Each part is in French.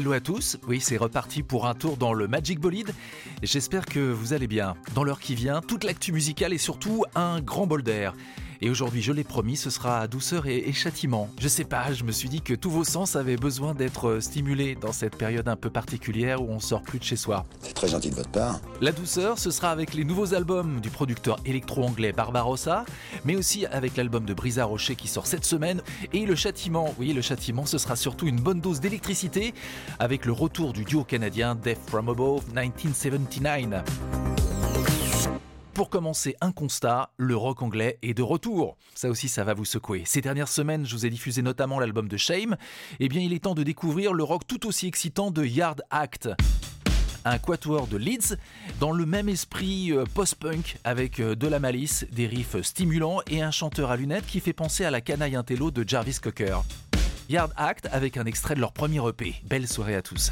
Hello à tous, oui c'est reparti pour un tour dans le Magic Bolide. J'espère que vous allez bien. Dans l'heure qui vient, toute l'actu musicale et surtout un grand bol d'air. Et aujourd'hui, je l'ai promis, ce sera douceur et, châtiment. Je sais pas, je me suis dit que tous vos sens avaient besoin d'être euh, stimulés dans cette période un peu particulière où on sort plus de chez soi. C'est très gentil de votre part. La douceur, ce sera avec les nouveaux albums du producteur électro-anglais Barbarossa, mais aussi avec l'album de Brisa Rocher qui sort cette semaine. Et le châtiment, oui, le châtiment, ce sera surtout une bonne dose d'électricité avec le retour du duo canadien Death From Above 1979. Pour commencer, un constat, le rock anglais est de retour. Ça aussi, ça va vous secouer. Ces dernières semaines, je vous ai diffusé notamment l'album de Shame. Eh bien, il est temps de découvrir le rock tout aussi excitant de Yard Act un quatuor de Leeds dans le même esprit euh, post-punk avec euh, de la malice, des riffs stimulants et un chanteur à lunettes qui fait penser à la canaille intello de Jarvis Cocker. Yard Act avec un extrait de leur premier EP. Belle soirée à tous.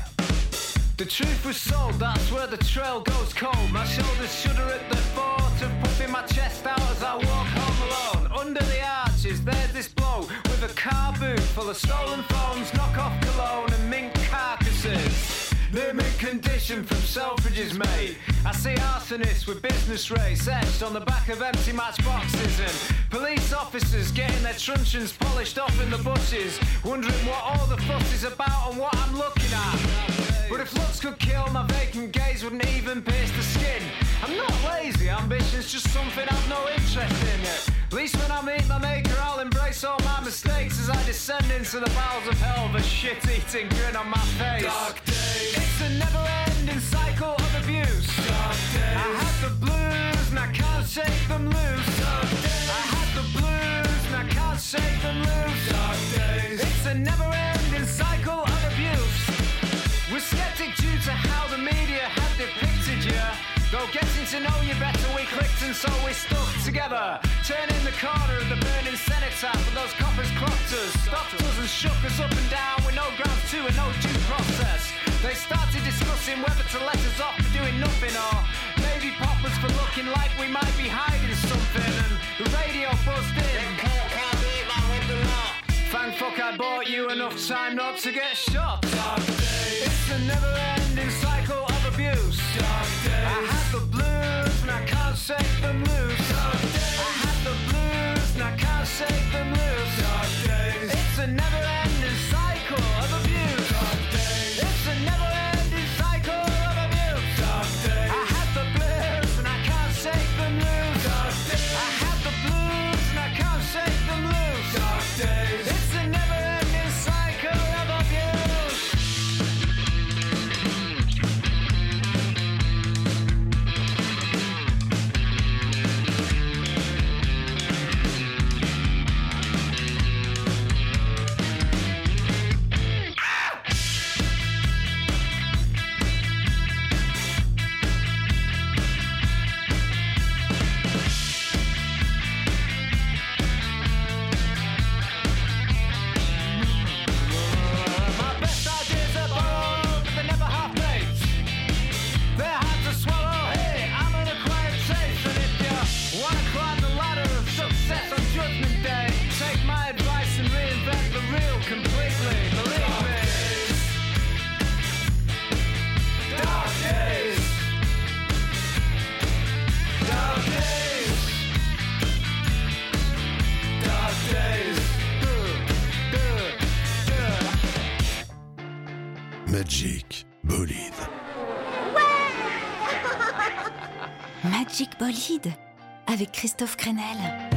Thought of puffing my chest out as I walk home alone. Under the arches, there's this blow with a car boot full of stolen phones, knockoff cologne, and mink carcasses. They're condition from Selfridges, mate. I see arsonists with business race etched on the back of empty matchboxes and police officers getting their truncheons polished off in the bushes, wondering what all the fuss is about and what I'm looking at. But if looks could kill, my vacant gaze wouldn't even pierce the skin. I'm not lazy, ambition's just something I've no interest in yet. At least when I meet my maker, I'll embrace all my mistakes as I descend into the bowels of hell with a shit-eating grin on my face. Dark days. It's a never-ending cycle of abuse. Dark days. I had the blues and I can't shake them loose. Dark days. I had the blues and I can't shake them loose. Dark days. It's a never-ending cycle of abuse. We're skeptic due to how the media have depicted you. Though getting to know you better, we clicked and so we stuck together. Turning the corner of the burning cenotaph, but those coppers clocked us, stopped us and shook us up and down with no grounds to and no due process. They started discussing whether to let us off for doing nothing or maybe pop us for looking like we might be hiding something. And the radio buzzed in. Thank fuck I bought you enough time not to get shot. It's a never-ending shake them loose. Dark days. I had the blues and I can't shake them loose. Dark days. It's a never-ending Avec Christophe Crenel.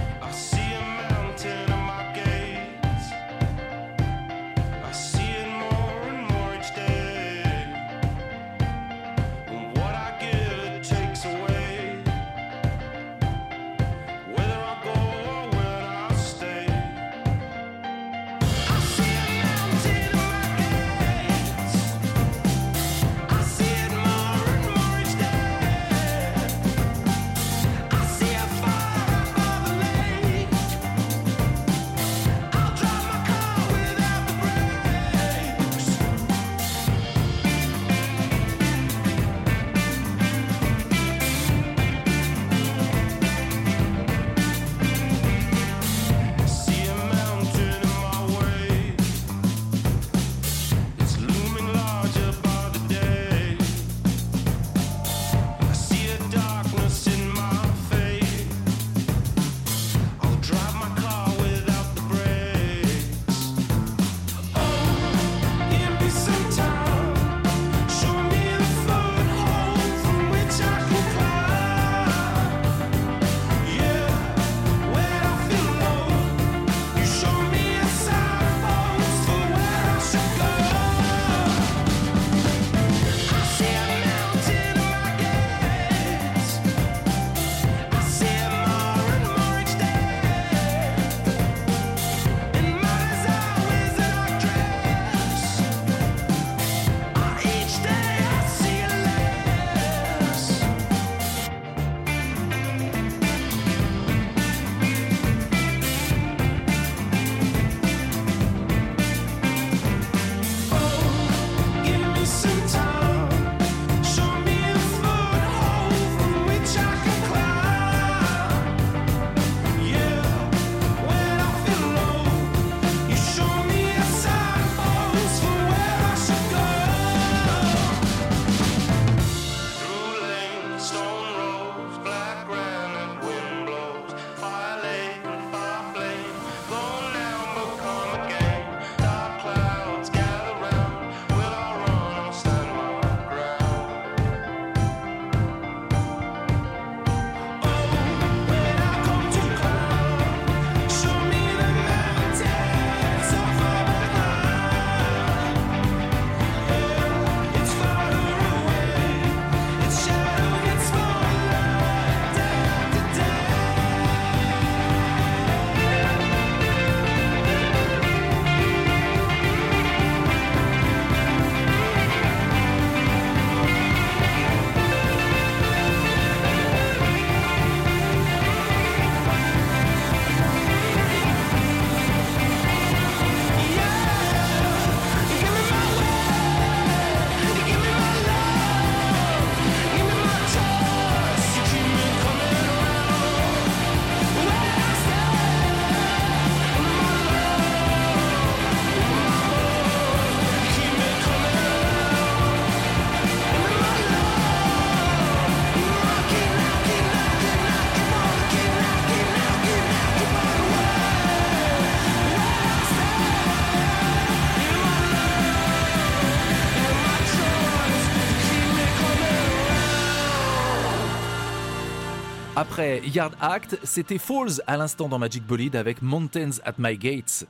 Après Yard Act, c'était Falls à l'instant dans Magic Bolide avec Mountains at My Gates.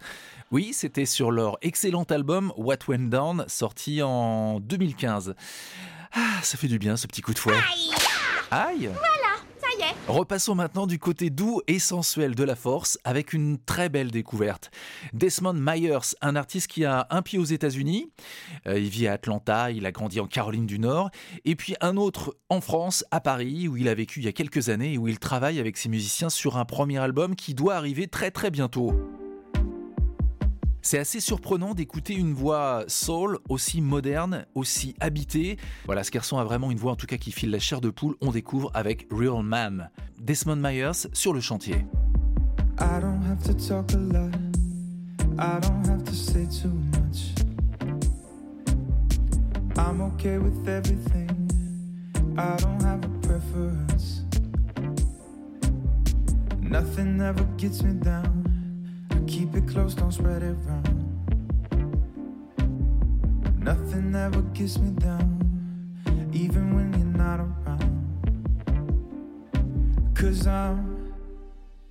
Oui, c'était sur leur excellent album What Went Down, sorti en 2015. Ah, ça fait du bien ce petit coup de fouet. Aïe Repassons maintenant du côté doux et sensuel de la force avec une très belle découverte. Desmond Myers, un artiste qui a un pied aux États-Unis, euh, il vit à Atlanta, il a grandi en Caroline du Nord, et puis un autre en France, à Paris, où il a vécu il y a quelques années et où il travaille avec ses musiciens sur un premier album qui doit arriver très très bientôt. C'est assez surprenant d'écouter une voix soul aussi moderne, aussi habitée. Voilà, ce garçon a vraiment une voix en tout cas qui file la chair de poule. On découvre avec Real Man. Desmond Myers sur le chantier. I don't have to talk a lot. I don't have to say too much. I'm okay with everything. I don't have a preference. Nothing ever gets me down. Keep it close, don't spread it round. Nothing ever gets me down, even when you're not around. Cause I'm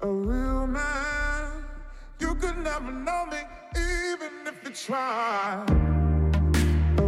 a real man. You could never know me, even if you try. A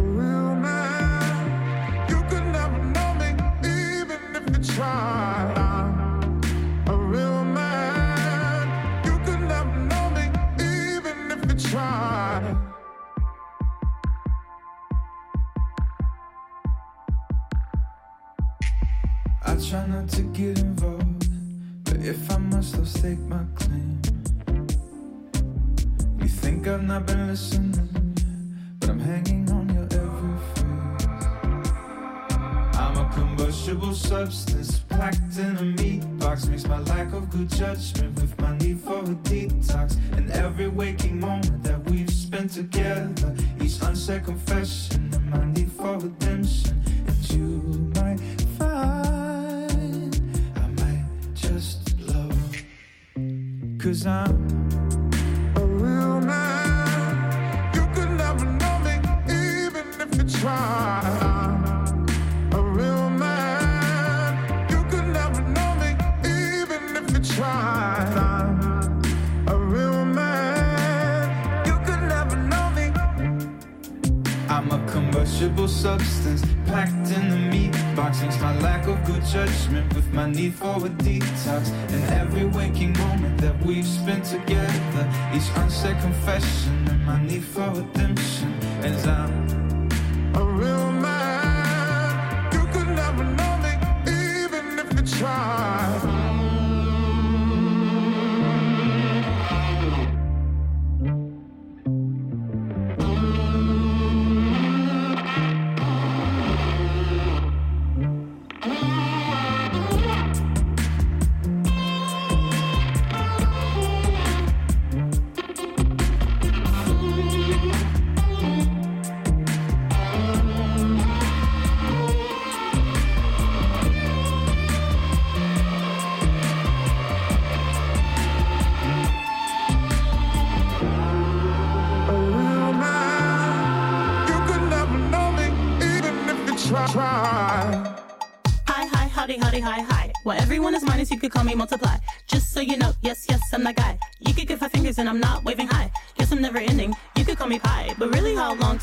confession, and my need for redemption. As I'm um, a real man, you could never know me, even if you try.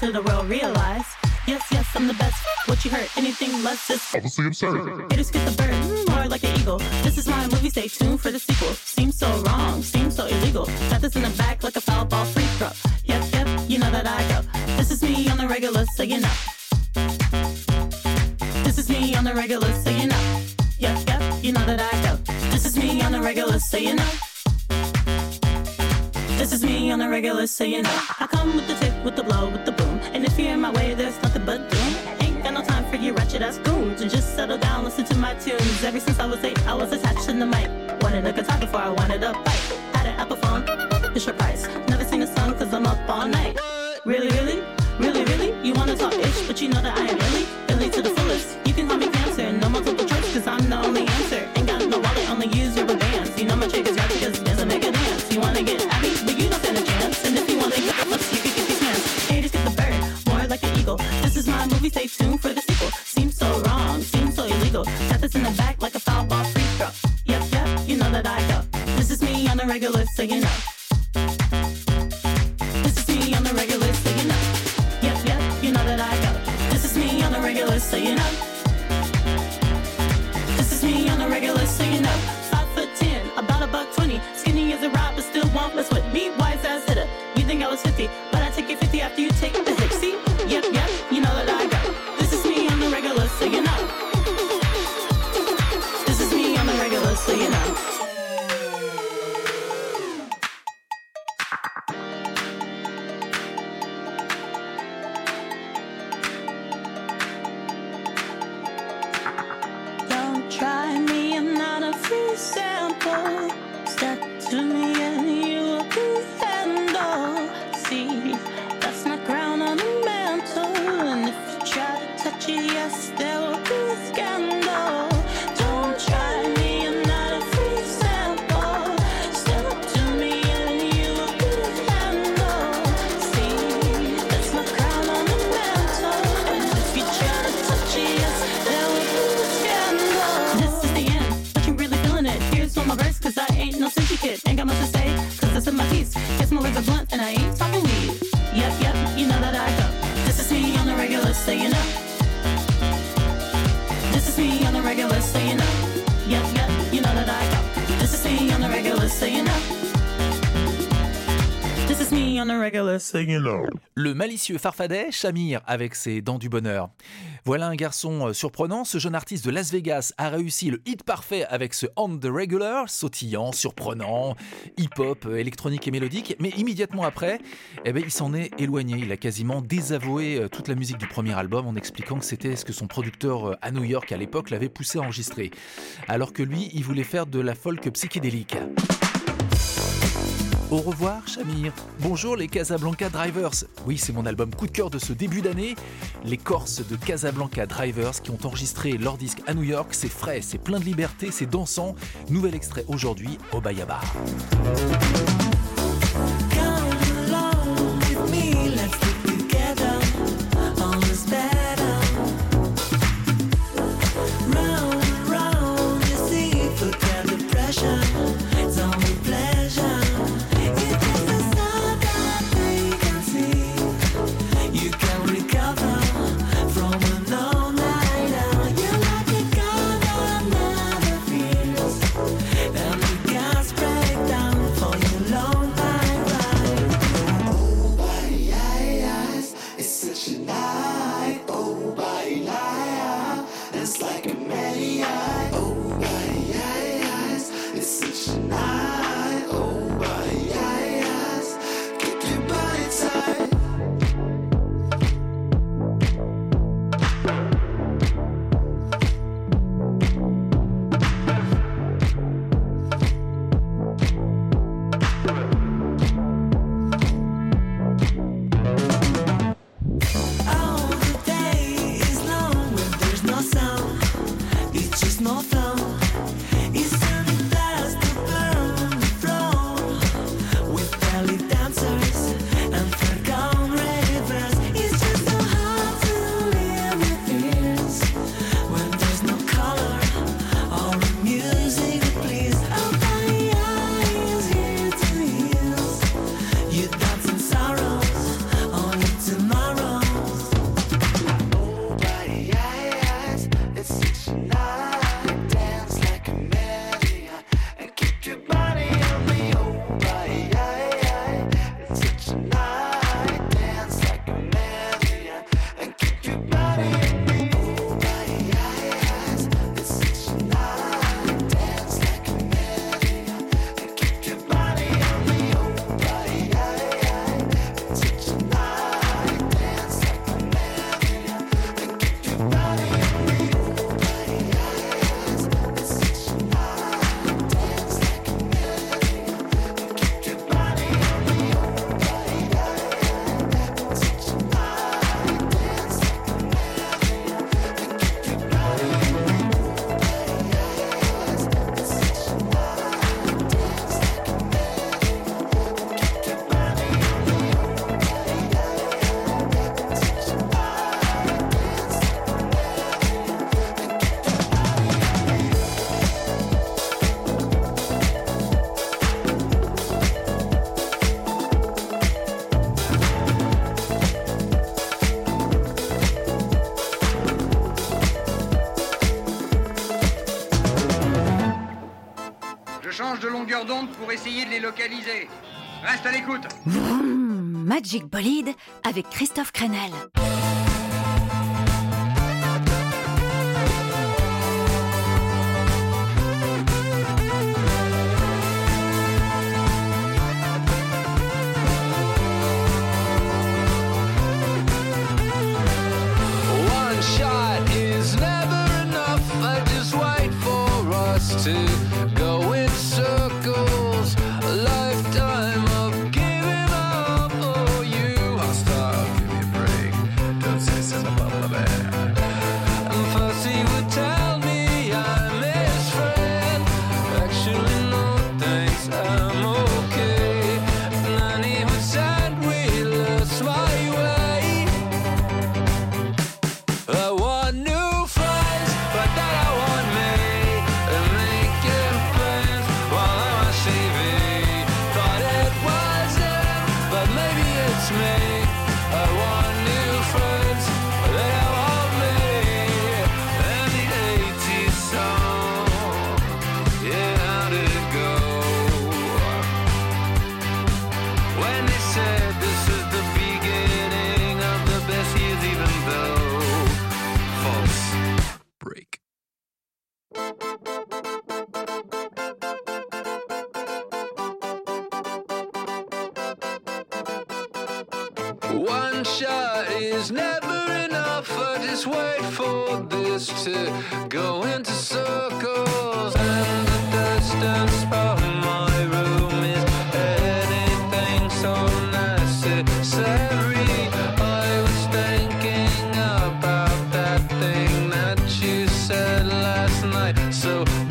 Really, how long till the world realize? Yes, yes, I'm the best. What you heard, anything less is Obviously absurd. Haters get the bird, more like an eagle. This is my movie, stay tuned for the sequel. Seems so wrong, seems so illegal. Got this in the back like a foul ball free throw. Yep, yep, you know that I go. This is me on the regular, so you know. This is me on the regular, so you know. Yep, yep, you know that I go. This is me on the regular, so you know. This is me on the regular, so you know. I come with the tip, with the blow, with tunes. Ever since I was eight, I was attached to the mic. Wanted a guitar before I wanted a bike. Le malicieux farfadet, Shamir, avec ses dents du bonheur. Voilà un garçon euh, surprenant, ce jeune artiste de Las Vegas a réussi le hit parfait avec ce On the Regular, sautillant, surprenant, hip-hop, euh, électronique et mélodique, mais immédiatement après, eh ben, il s'en est éloigné, il a quasiment désavoué euh, toute la musique du premier album en expliquant que c'était ce que son producteur à New York à l'époque l'avait poussé à enregistrer, alors que lui, il voulait faire de la folk psychédélique. Au revoir, Shamir. Bonjour les Casablanca Drivers. Oui, c'est mon album coup de cœur de ce début d'année. Les Corses de Casablanca Drivers qui ont enregistré leur disque à New York. C'est frais, c'est plein de liberté, c'est dansant. Nouvel extrait aujourd'hui au Bayaba. more flow. d'onde pour essayer de les localiser. Reste à l'écoute. Magic Bolide avec Christophe Crenel. so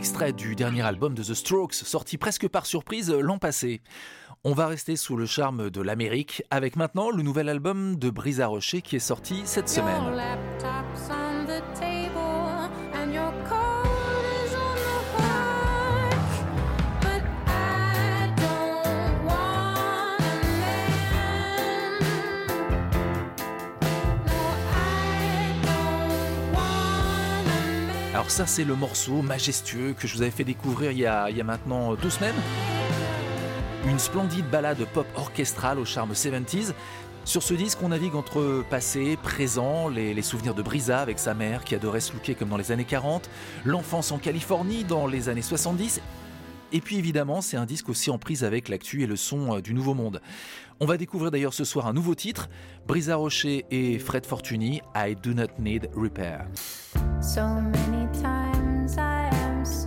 extrait du dernier album de The Strokes, sorti presque par surprise euh, l'an passé. On va rester sous le charme de l'Amérique avec maintenant le nouvel album de Brisa Rocher qui est sorti cette semaine. Alors ça c'est le morceau majestueux que je vous avais fait découvrir il y a, maintenant deux semaines. Une splendide balade pop orchestrale au charme 70s. Sur ce disque, on navigue entre passé, présent, les, souvenirs de Brisa avec sa mère qui adorait se comme dans les années 40, l'enfance en Californie dans les années 70, et puis évidemment, c'est un disque aussi en prise avec l'actu et le son euh, du Nouveau Monde. On va découvrir d'ailleurs ce soir un nouveau titre, Brisa Rocher et Fred Fortuny, I Do Not Need Repair.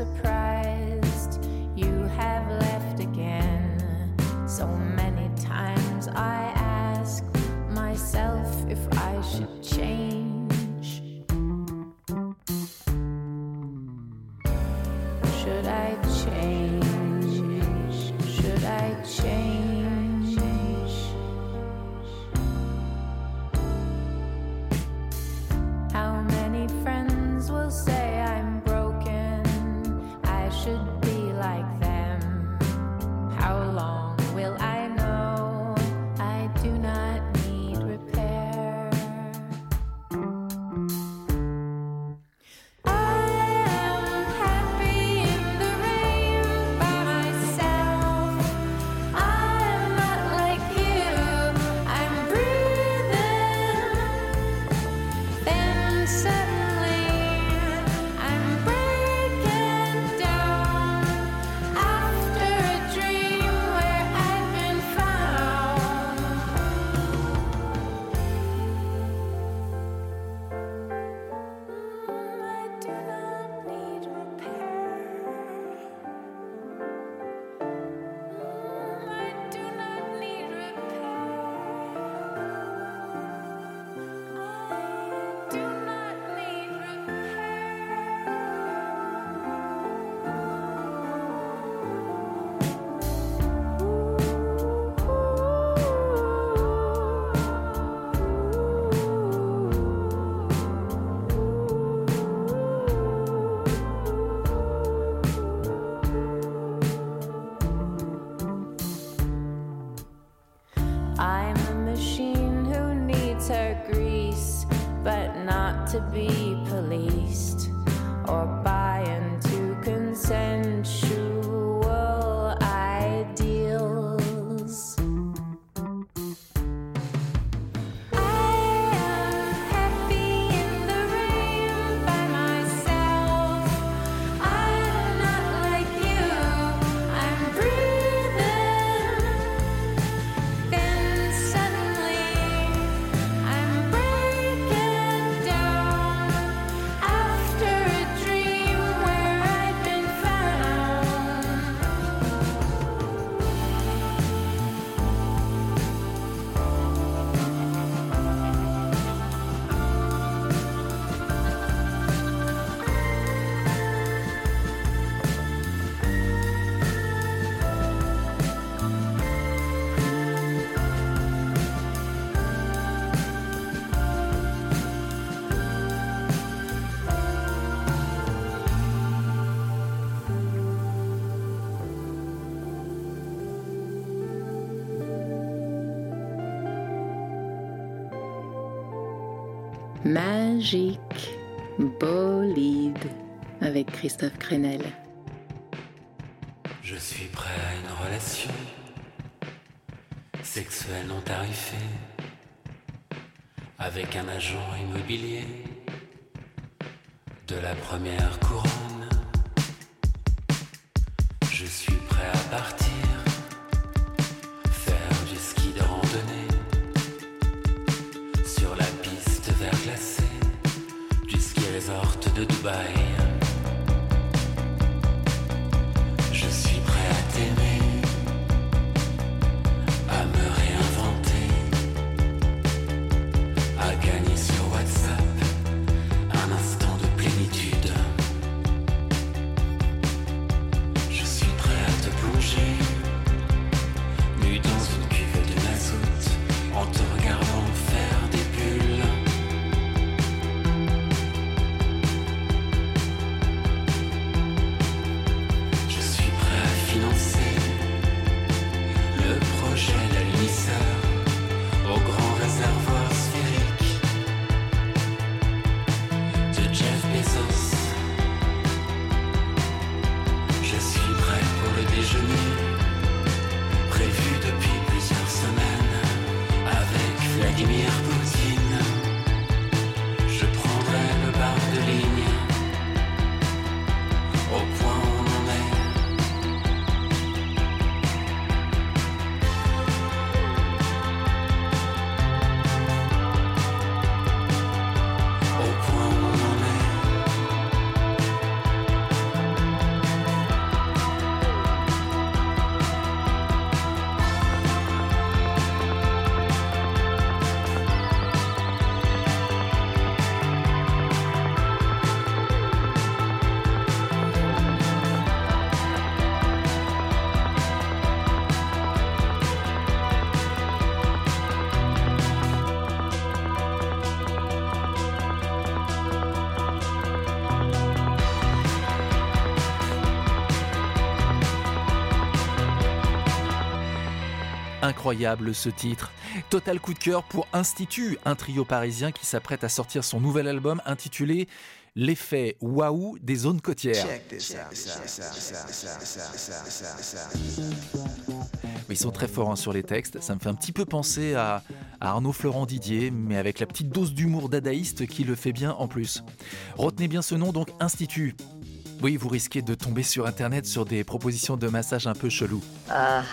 surprise. magique bolide avec Christophe Crenel. Je suis prêt à une relation sexuelle non tarifée avec un agent immobilier de la première couronne. Je suis prêt à partir. goodbye. Incroyable ce titre. Total coup de cœur pour Institut, un trio parisien qui s'apprête à sortir son nouvel album intitulé L'effet waouh des zones côtières. Mais ils sont très forts hein, sur les textes. Ça me fait un petit peu penser à, à Arnaud Florent Didier, mais avec la petite dose d'humour dadaïste qui le fait bien en plus. Retenez bien ce nom donc Institut. Oui, vous risquez de tomber sur internet sur des propositions de massage un peu chelou. Ah,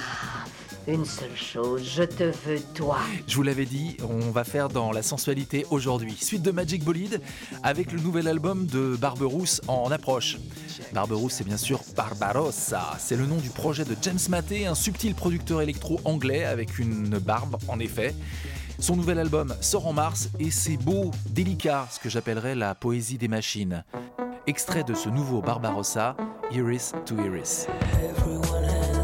une seule chose, je te veux toi. Je vous l'avais dit, on va faire dans la sensualité aujourd'hui. Suite de Magic Bolide avec le nouvel album de Barberousse en approche. Barberousse, c'est bien sûr Barbarossa. C'est le nom du projet de James Maté, un subtil producteur électro anglais avec une barbe, en effet. Son nouvel album sort en mars et c'est beau, délicat, ce que j'appellerais la poésie des machines. Extrait de ce nouveau Barbarossa, Iris to Iris. Everyone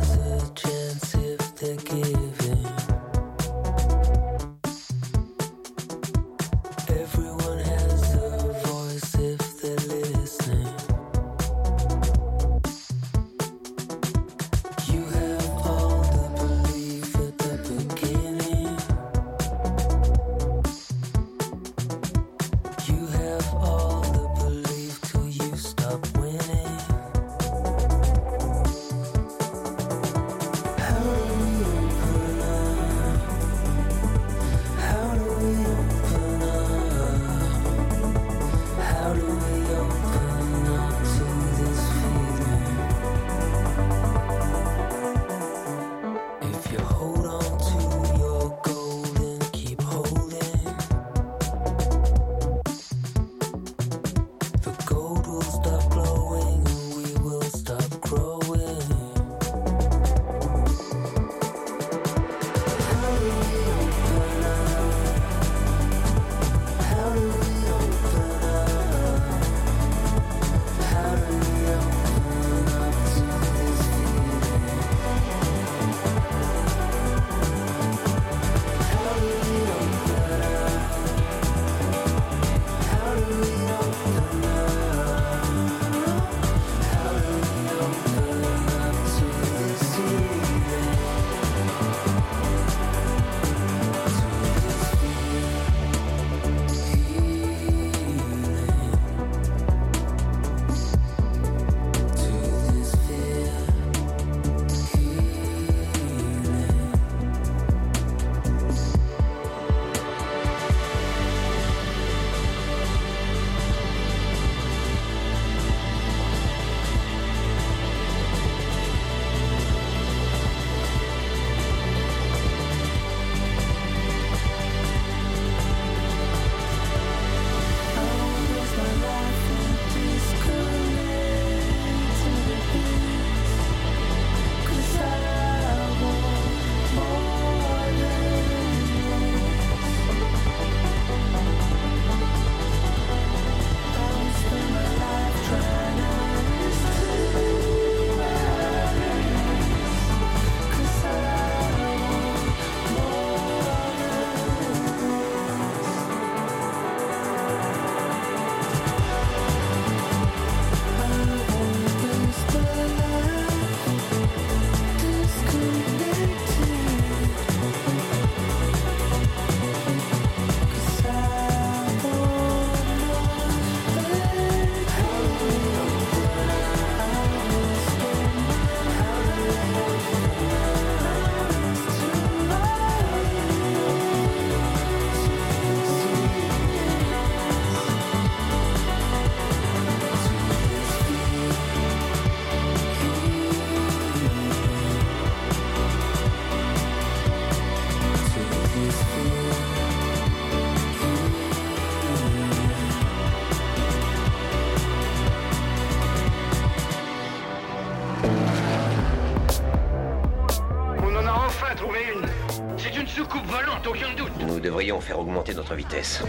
devrions faire augmenter notre vitesse.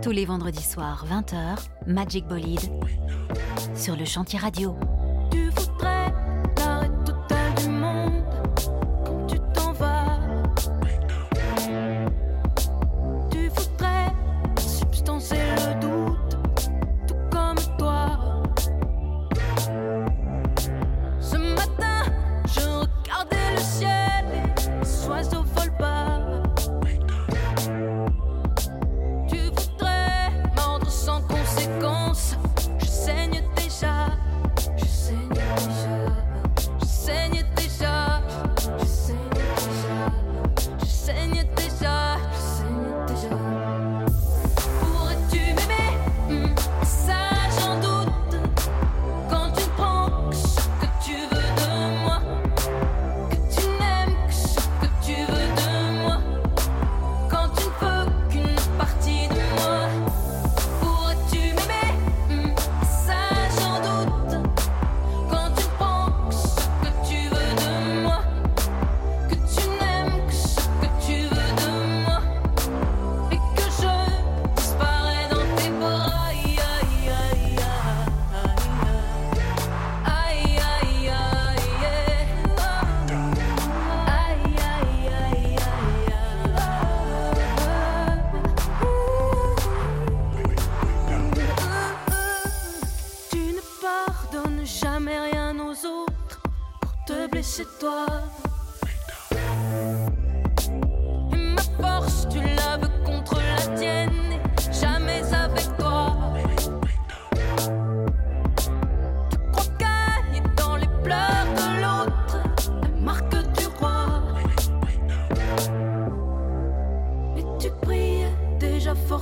Tous les vendredis soirs, 20h, Magic Bolide sur le chantier radio.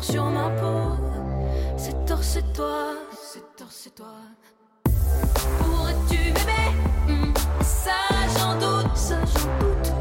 Fort sur ma peau. C'est tort, c'est toi, c'est tort, c'est toi. Pourrais-tu m'aimer? Hmm, Ça j'en doute, ça j'en doute.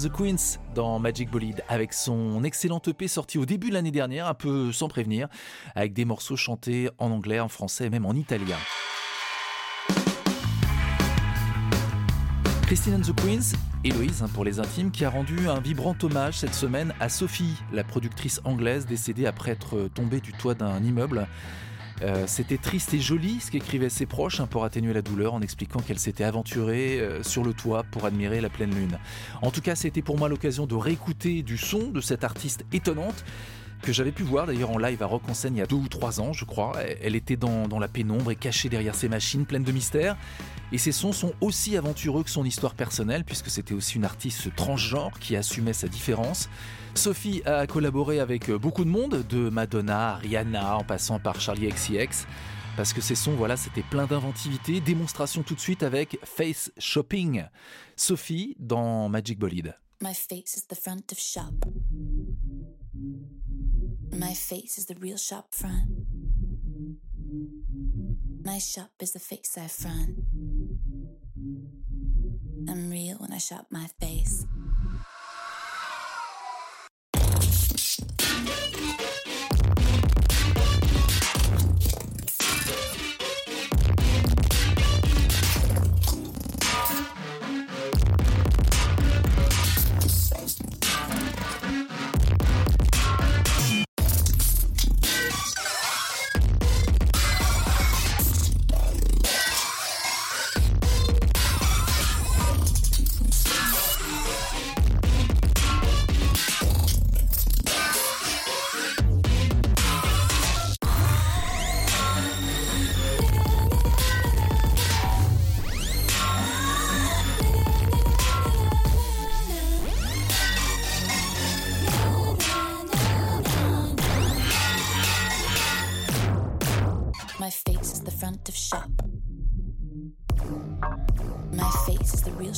The Queens dans Magic Bolide avec son excellent EP sorti au début de l'année dernière, un peu sans prévenir, avec des morceaux chantés en anglais, en français même en italien. Christine and the Queens, Héloïse hein, pour les intimes, qui a rendu un vibrant hommage cette semaine à Sophie, la productrice anglaise décédée après être tombée du toit d'un immeuble. Euh, C'était triste et joli ce qu'écrivaient ses proches hein, pour atténuer la douleur en expliquant qu'elle s'était aventurée euh, sur le toit pour admirer la pleine lune. En tout cas, c'était pour moi l'occasion de réécouter du son de cette artiste étonnante que j'avais pu voir d'ailleurs en live à Rock en scène il y a deux ou trois ans, je crois. Elle était dans, la pénombre et cachée derrière ses machines pleines de mystères. Et ses sons sont aussi aventureux que son histoire personnelle, puisque c'était aussi une artiste transgenre qui assumait sa différence. Sophie a collaboré avec beaucoup de monde, de Madonna à Rihanna, en passant par Charlie XCX. Parce que ces sons, voilà, c'était plein d'inventivité. Démonstration tout de suite avec Face Shopping. Sophie dans Magic Bolide. My face is the front of shop. My face is the real shop front. My shop is the face I front. I'm real when I shop my face.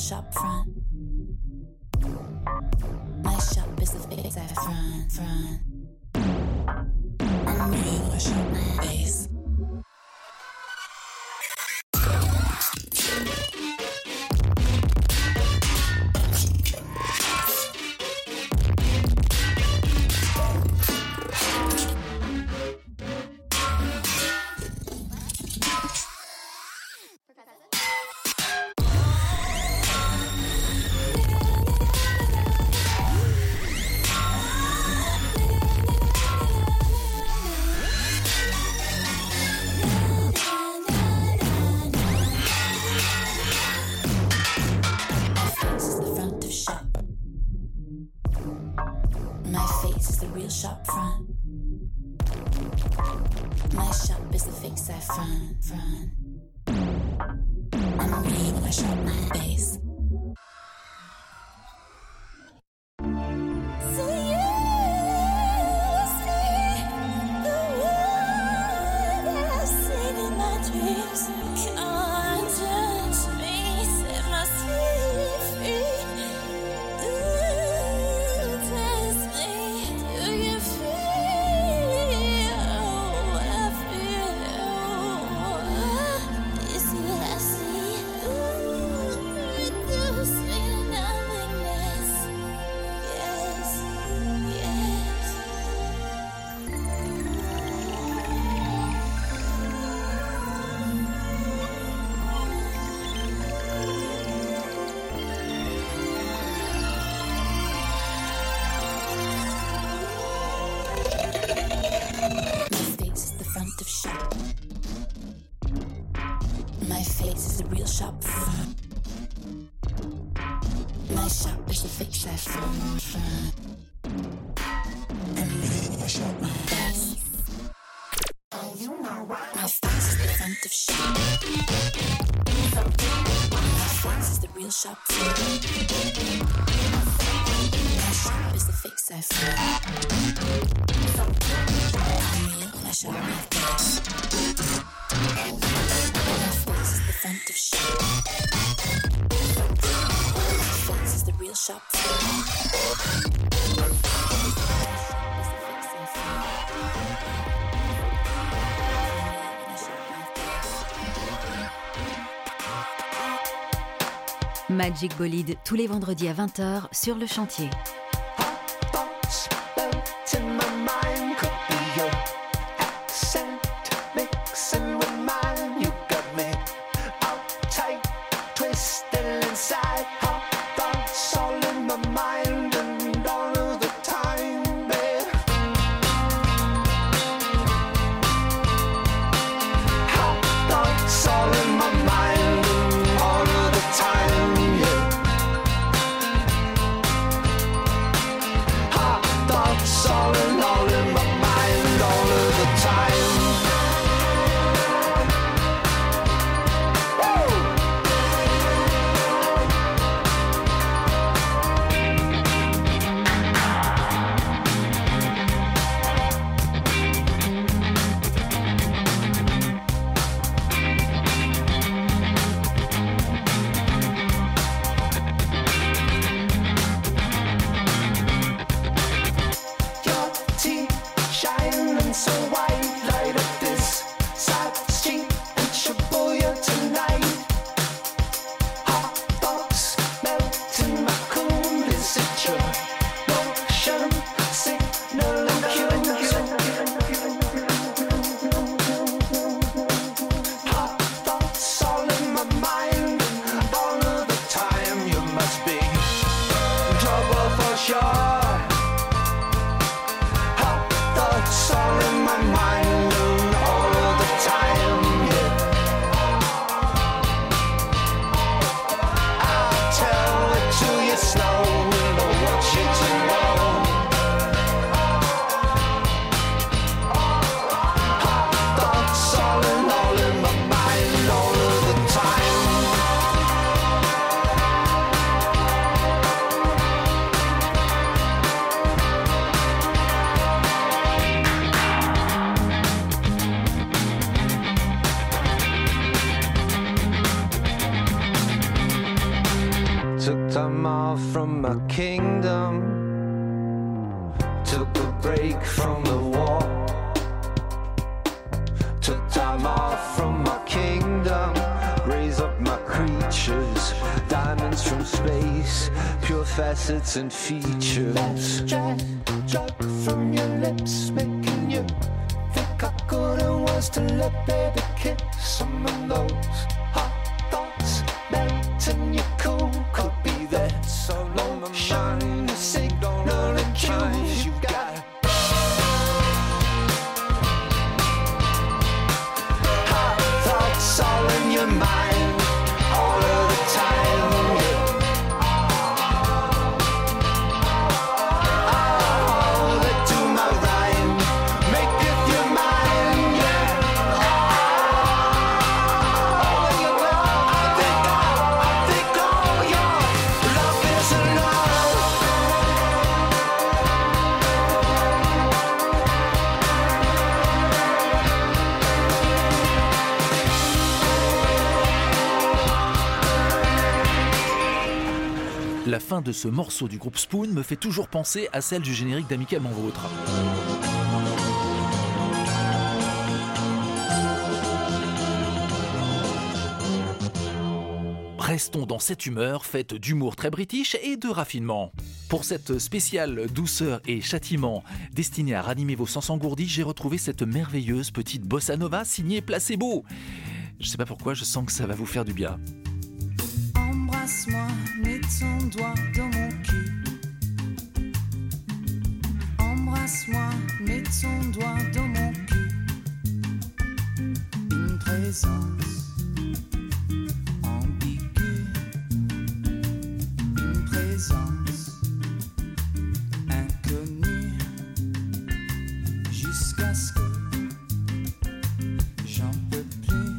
Shop front. My shop is the face I front, front. I'm I shop face. Magic Bolide tous les vendredis à 20h sur le chantier. shapes and features. That's just drug from your lips, making you think I couldn't was to let baby kiss some of those hot thoughts melting your cool. De ce morceau du groupe Spoon me fait toujours penser à celle du générique d'Amicalement Vôtre. Restons dans cette humeur faite d'humour très british et de raffinement. Pour cette spéciale douceur et châtiment destinée à ranimer vos sens engourdis, j'ai retrouvé cette merveilleuse petite bossa nova signée Placebo. Je sais pas pourquoi, je sens que ça va vous faire du bien. Ton doigt dans mon cul. Embrasse-moi, mets ton doigt dans mon cul. Une présence ambiguë. Une présence inconnue. Jusqu'à ce que j'en peux plus.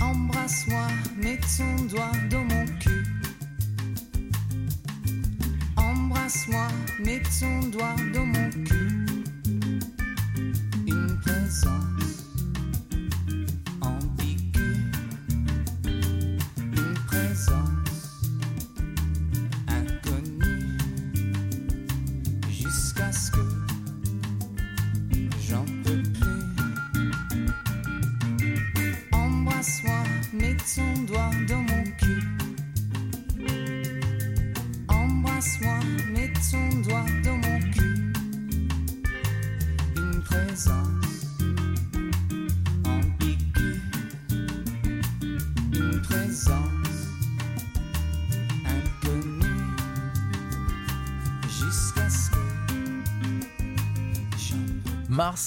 Embrasse-moi, mets ton doigt Embrasse-moi, mets ton doigt dans mon cul. Une présence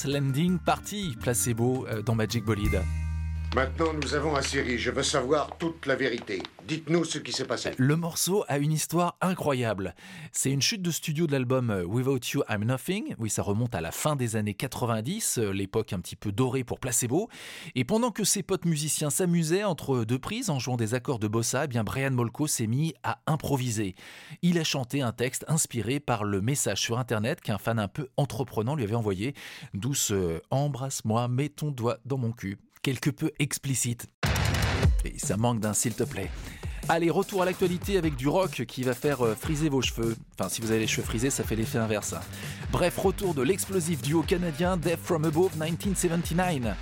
Landing Party, placebo euh, dans Magic Bolide. Maintenant, nous avons assez ri. Je veux savoir toute la vérité. Dites-nous ce qui s'est passé. Le morceau a une histoire incroyable. C'est une chute de studio de l'album euh, Without You I'm Nothing. Oui, ça remonte à la fin des années 90, euh, l'époque un petit peu dorée pour Placebo. Et pendant que ses potes musiciens s'amusaient entre deux prises en jouant des accords de bossa, eh bien Brian Molko s'est mis à improviser. Il a chanté un texte inspiré par le message sur internet qu'un fan un peu entreprenant lui avait envoyé. Douce euh, embrasse-moi, mets ton doigt dans mon cul. Quelque peu explicite. Et ça manque d'un s'il te plaît. Allez, retour à l'actualité avec du rock qui va faire euh, friser vos cheveux. Enfin, si vous avez les cheveux frisés, ça fait l'effet inverse. hein. Bref, retour de l'explosif duo canadien Death From Above 1979.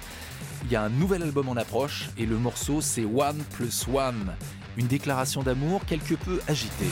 Il y a un nouvel album en approche et le morceau c'est One Plus One. Une déclaration d'amour quelque peu agitée.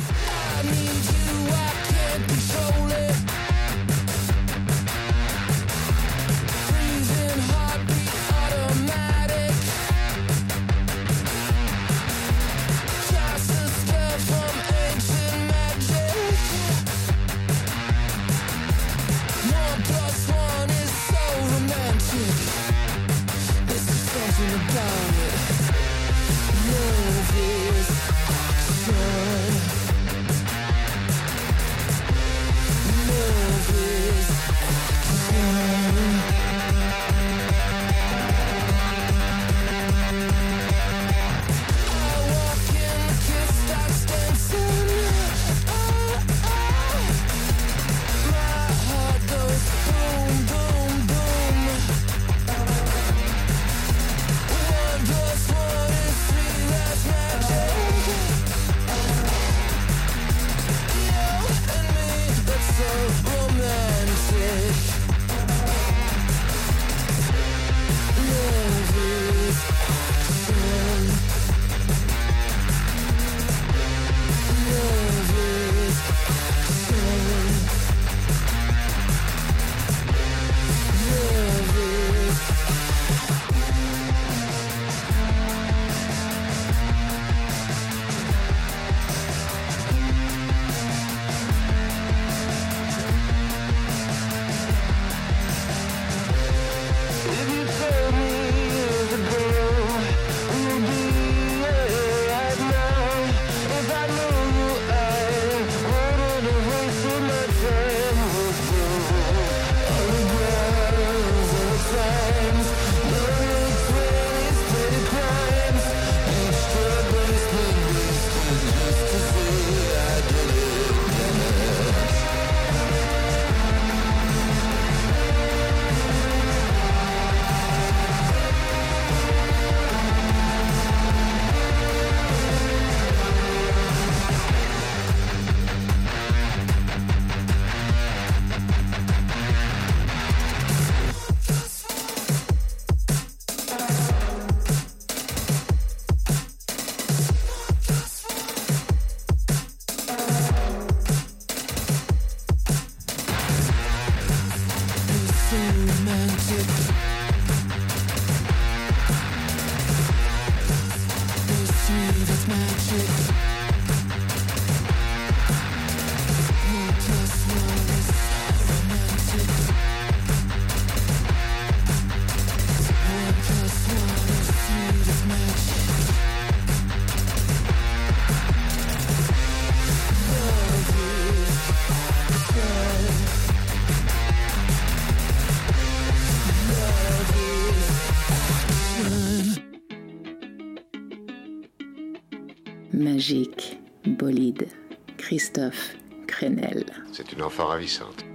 just to see that it. Christophe Crenel. C'est une enfant ravissante.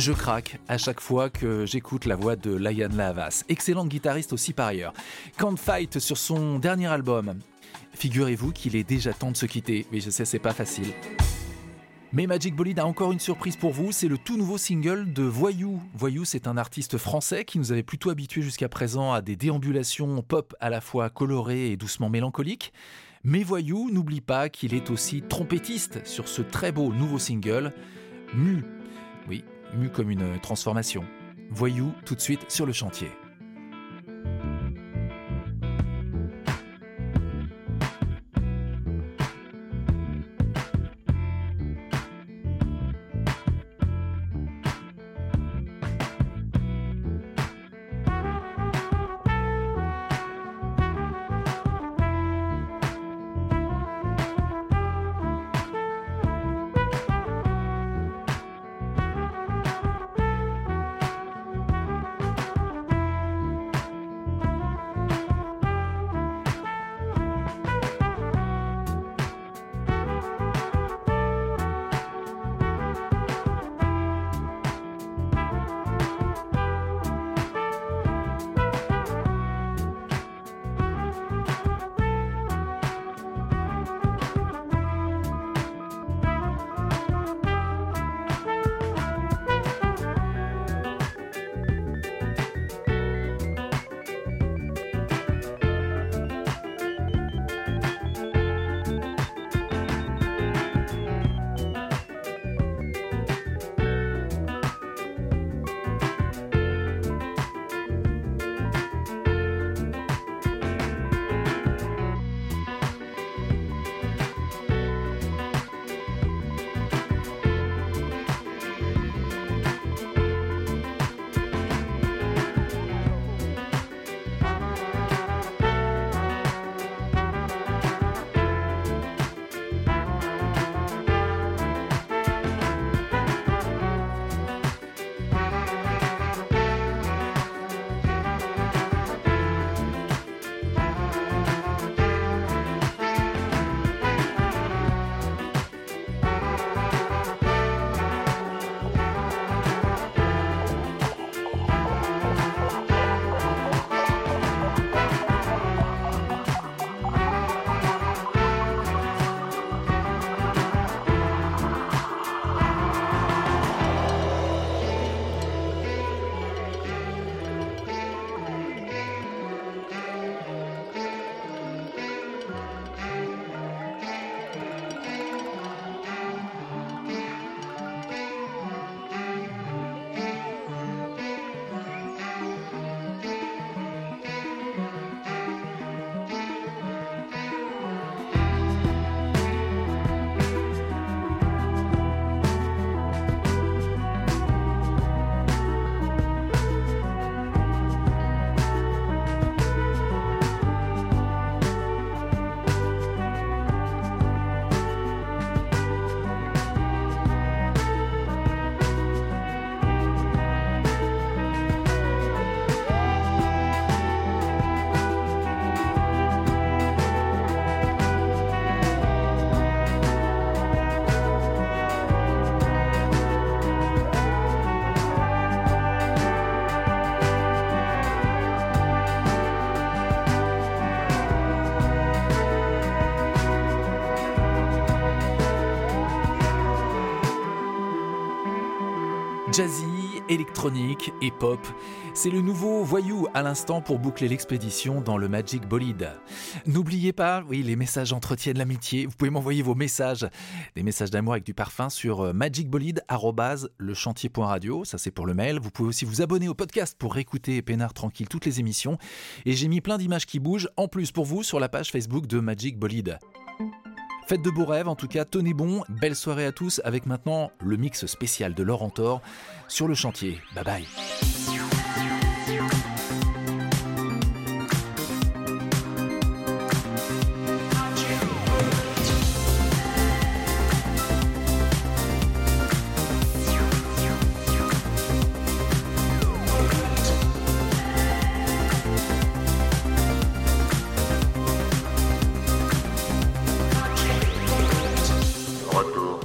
Je craque à chaque fois que j'écoute la voix de Lian Lavas, excellente guitariste aussi par ailleurs. Can't Fight sur son dernier album. Figurez-vous qu'il est déjà temps de se quitter, mais je sais c'est pas facile. Mais Magic Bolide a encore une surprise pour vous, c'est le tout nouveau single de Voyou. Voyou, c'est un artiste français qui nous avait plutôt habitués jusqu'à présent à des déambulations pop à la fois colorées et doucement mélancoliques. Mais Voyou n'oublie pas qu'il est aussi trompettiste sur ce très beau nouveau single, Mu. Oui, mu comme une transformation. Voyou tout de suite sur le chantier. Jazzy, électronique et pop, c'est le nouveau voyou à l'instant pour boucler l'expédition dans le Magic Bolide. N'oubliez pas, oui, les messages entretiennent l'amitié. Vous pouvez m'envoyer vos messages, des messages d'amour avec du parfum sur euh, magicbolide@lechantier.radio, ça c'est pour le mail. Vous pouvez aussi vous abonner au podcast pour écouter Pénard tranquille toutes les émissions et j'ai mis plein d'images qui bougent en plus pour vous sur la page Facebook de Magic Bolide. Faites de beaux rêves, en tout cas, tenez bon, belle soirée à tous avec maintenant le mix spécial de Laurent Thor sur le chantier. Bye bye.